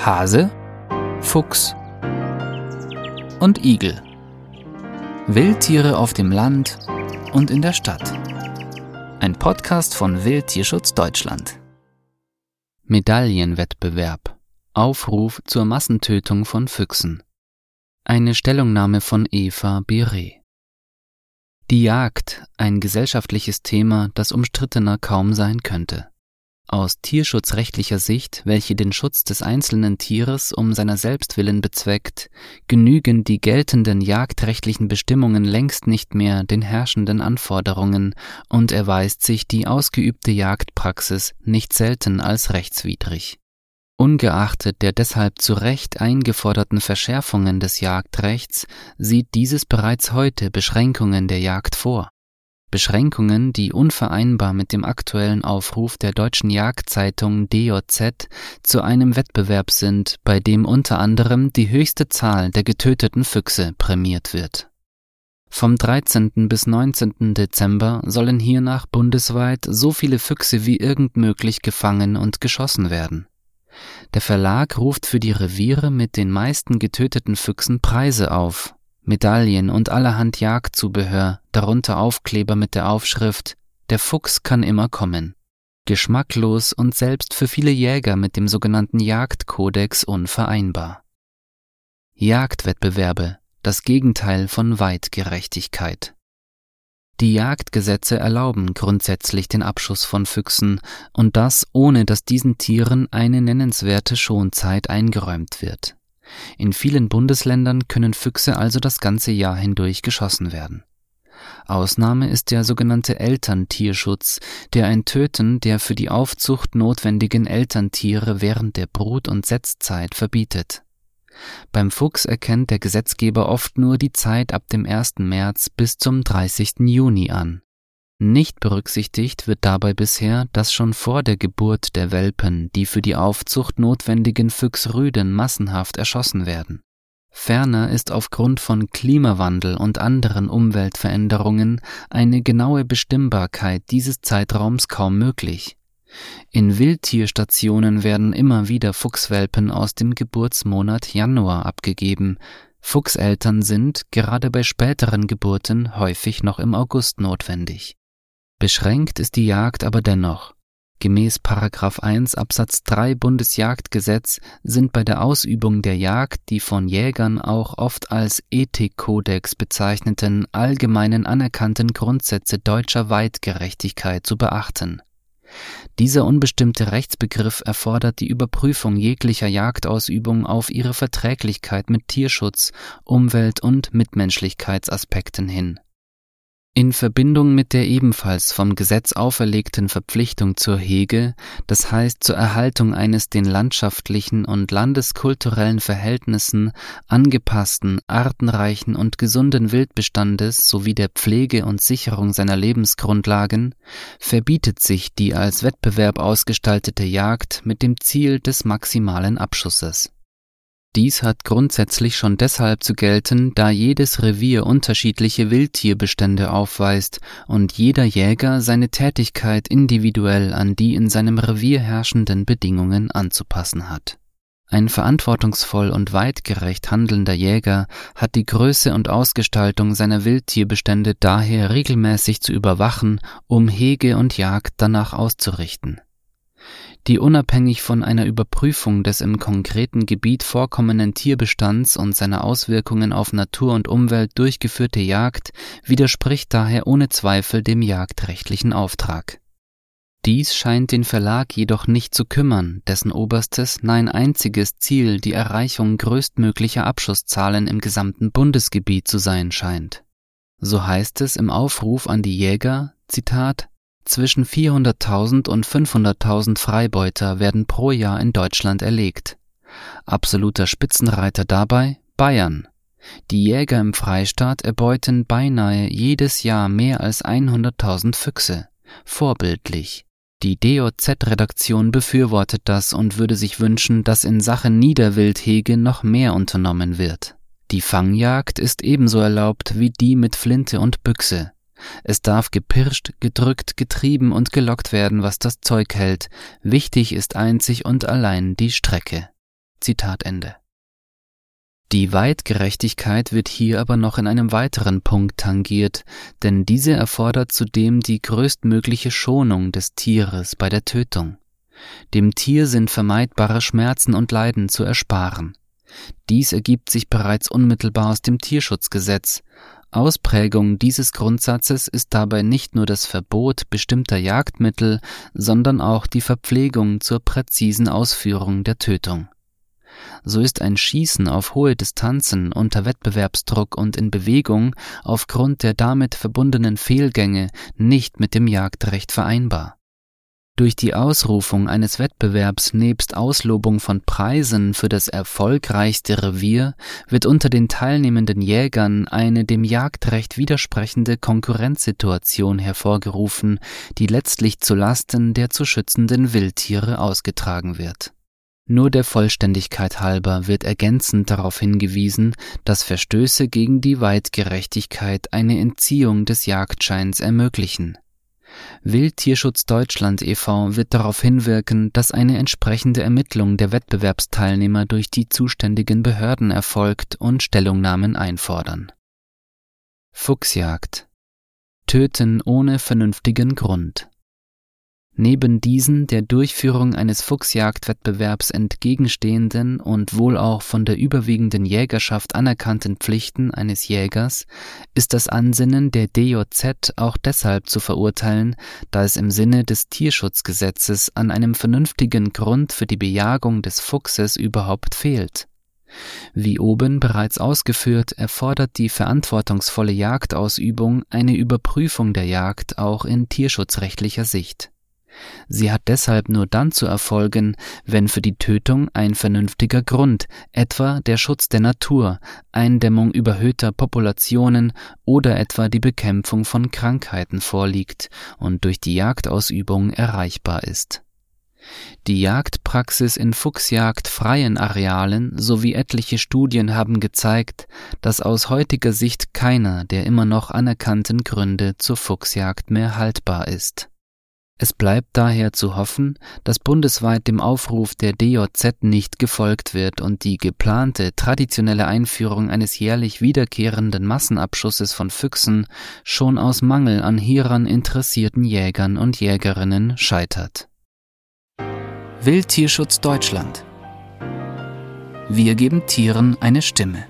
Hase, Fuchs und Igel. Wildtiere auf dem Land und in der Stadt. Ein Podcast von Wildtierschutz Deutschland. Medaillenwettbewerb. Aufruf zur Massentötung von Füchsen. Eine Stellungnahme von Eva Bire. Die Jagd, ein gesellschaftliches Thema, das umstrittener kaum sein könnte. Aus tierschutzrechtlicher Sicht, welche den Schutz des einzelnen Tieres um seiner selbst willen bezweckt, genügen die geltenden jagdrechtlichen Bestimmungen längst nicht mehr den herrschenden Anforderungen und erweist sich die ausgeübte Jagdpraxis nicht selten als rechtswidrig. Ungeachtet der deshalb zu Recht eingeforderten Verschärfungen des Jagdrechts sieht dieses bereits heute Beschränkungen der Jagd vor Beschränkungen, die unvereinbar mit dem aktuellen Aufruf der deutschen Jagdzeitung DJZ zu einem Wettbewerb sind, bei dem unter anderem die höchste Zahl der getöteten Füchse prämiert wird. Vom 13. bis 19. Dezember sollen hiernach bundesweit so viele Füchse wie irgend möglich gefangen und geschossen werden. Der Verlag ruft für die Reviere mit den meisten getöteten Füchsen Preise auf, Medaillen und allerhand Jagdzubehör, darunter Aufkleber mit der Aufschrift Der Fuchs kann immer kommen. Geschmacklos und selbst für viele Jäger mit dem sogenannten Jagdkodex unvereinbar. Jagdwettbewerbe, das Gegenteil von Weitgerechtigkeit. Die Jagdgesetze erlauben grundsätzlich den Abschuss von Füchsen und das ohne dass diesen Tieren eine nennenswerte Schonzeit eingeräumt wird. In vielen Bundesländern können Füchse also das ganze Jahr hindurch geschossen werden. Ausnahme ist der sogenannte Elterntierschutz, der ein Töten der für die Aufzucht notwendigen Elterntiere während der Brut- und Setzzeit verbietet. Beim Fuchs erkennt der Gesetzgeber oft nur die Zeit ab dem 1. März bis zum 30. Juni an. Nicht berücksichtigt wird dabei bisher, dass schon vor der Geburt der Welpen die für die Aufzucht notwendigen Füchsrüden massenhaft erschossen werden. Ferner ist aufgrund von Klimawandel und anderen Umweltveränderungen eine genaue Bestimmbarkeit dieses Zeitraums kaum möglich. In Wildtierstationen werden immer wieder Fuchswelpen aus dem Geburtsmonat Januar abgegeben. Fuchseltern sind, gerade bei späteren Geburten, häufig noch im August notwendig. Beschränkt ist die Jagd aber dennoch. Gemäß 1 Absatz 3 Bundesjagdgesetz sind bei der Ausübung der Jagd die von Jägern auch oft als Ethikkodex bezeichneten allgemeinen anerkannten Grundsätze deutscher Weitgerechtigkeit zu beachten. Dieser unbestimmte Rechtsbegriff erfordert die Überprüfung jeglicher Jagdausübung auf ihre Verträglichkeit mit Tierschutz, Umwelt und Mitmenschlichkeitsaspekten hin in Verbindung mit der ebenfalls vom Gesetz auferlegten Verpflichtung zur Hege, das heißt zur Erhaltung eines den landschaftlichen und landeskulturellen Verhältnissen angepassten, artenreichen und gesunden Wildbestandes sowie der Pflege und Sicherung seiner Lebensgrundlagen, verbietet sich die als Wettbewerb ausgestaltete Jagd mit dem Ziel des maximalen Abschusses dies hat grundsätzlich schon deshalb zu gelten, da jedes Revier unterschiedliche Wildtierbestände aufweist und jeder Jäger seine Tätigkeit individuell an die in seinem Revier herrschenden Bedingungen anzupassen hat. Ein verantwortungsvoll und weitgerecht handelnder Jäger hat die Größe und Ausgestaltung seiner Wildtierbestände daher regelmäßig zu überwachen, um Hege und Jagd danach auszurichten die unabhängig von einer Überprüfung des im konkreten Gebiet vorkommenden Tierbestands und seiner Auswirkungen auf Natur und Umwelt durchgeführte Jagd widerspricht daher ohne Zweifel dem jagdrechtlichen Auftrag. Dies scheint den Verlag jedoch nicht zu kümmern, dessen oberstes, nein einziges Ziel die Erreichung größtmöglicher Abschusszahlen im gesamten Bundesgebiet zu sein scheint. So heißt es im Aufruf an die Jäger, Zitat, zwischen 400.000 und 500.000 Freibeuter werden pro Jahr in Deutschland erlegt. Absoluter Spitzenreiter dabei Bayern. Die Jäger im Freistaat erbeuten beinahe jedes Jahr mehr als 100.000 Füchse. Vorbildlich. Die DOZ-Redaktion befürwortet das und würde sich wünschen, dass in Sachen Niederwildhege noch mehr unternommen wird. Die Fangjagd ist ebenso erlaubt wie die mit Flinte und Büchse. Es darf gepirscht, gedrückt, getrieben und gelockt werden, was das Zeug hält. Wichtig ist einzig und allein die Strecke. Zitat Ende. Die Weitgerechtigkeit wird hier aber noch in einem weiteren Punkt tangiert, denn diese erfordert zudem die größtmögliche Schonung des Tieres bei der Tötung. Dem Tier sind vermeidbare Schmerzen und Leiden zu ersparen. Dies ergibt sich bereits unmittelbar aus dem Tierschutzgesetz. Ausprägung dieses Grundsatzes ist dabei nicht nur das Verbot bestimmter Jagdmittel, sondern auch die Verpflegung zur präzisen Ausführung der Tötung. So ist ein Schießen auf hohe Distanzen unter Wettbewerbsdruck und in Bewegung aufgrund der damit verbundenen Fehlgänge nicht mit dem Jagdrecht vereinbar. Durch die Ausrufung eines Wettbewerbs nebst Auslobung von Preisen für das erfolgreichste Revier wird unter den teilnehmenden Jägern eine dem Jagdrecht widersprechende Konkurrenzsituation hervorgerufen, die letztlich zu Lasten der zu schützenden Wildtiere ausgetragen wird. Nur der Vollständigkeit halber wird ergänzend darauf hingewiesen, dass Verstöße gegen die Weitgerechtigkeit eine Entziehung des Jagdscheins ermöglichen Wildtierschutz Deutschland e.V. wird darauf hinwirken, dass eine entsprechende Ermittlung der Wettbewerbsteilnehmer durch die zuständigen Behörden erfolgt und Stellungnahmen einfordern. Fuchsjagd Töten ohne vernünftigen Grund Neben diesen der Durchführung eines Fuchsjagdwettbewerbs entgegenstehenden und wohl auch von der überwiegenden Jägerschaft anerkannten Pflichten eines Jägers ist das Ansinnen der DJZ auch deshalb zu verurteilen, da es im Sinne des Tierschutzgesetzes an einem vernünftigen Grund für die Bejagung des Fuchses überhaupt fehlt. Wie oben bereits ausgeführt, erfordert die verantwortungsvolle Jagdausübung eine Überprüfung der Jagd auch in tierschutzrechtlicher Sicht. Sie hat deshalb nur dann zu erfolgen, wenn für die Tötung ein vernünftiger Grund, etwa der Schutz der Natur, Eindämmung überhöhter Populationen oder etwa die Bekämpfung von Krankheiten vorliegt und durch die Jagdausübung erreichbar ist. Die Jagdpraxis in fuchsjagdfreien Arealen sowie etliche Studien haben gezeigt, dass aus heutiger Sicht keiner der immer noch anerkannten Gründe zur Fuchsjagd mehr haltbar ist es bleibt daher zu hoffen, dass bundesweit dem Aufruf der DJZ nicht gefolgt wird und die geplante traditionelle Einführung eines jährlich wiederkehrenden Massenabschusses von Füchsen schon aus Mangel an hieran interessierten Jägern und Jägerinnen scheitert. Wildtierschutz Deutschland Wir geben Tieren eine Stimme.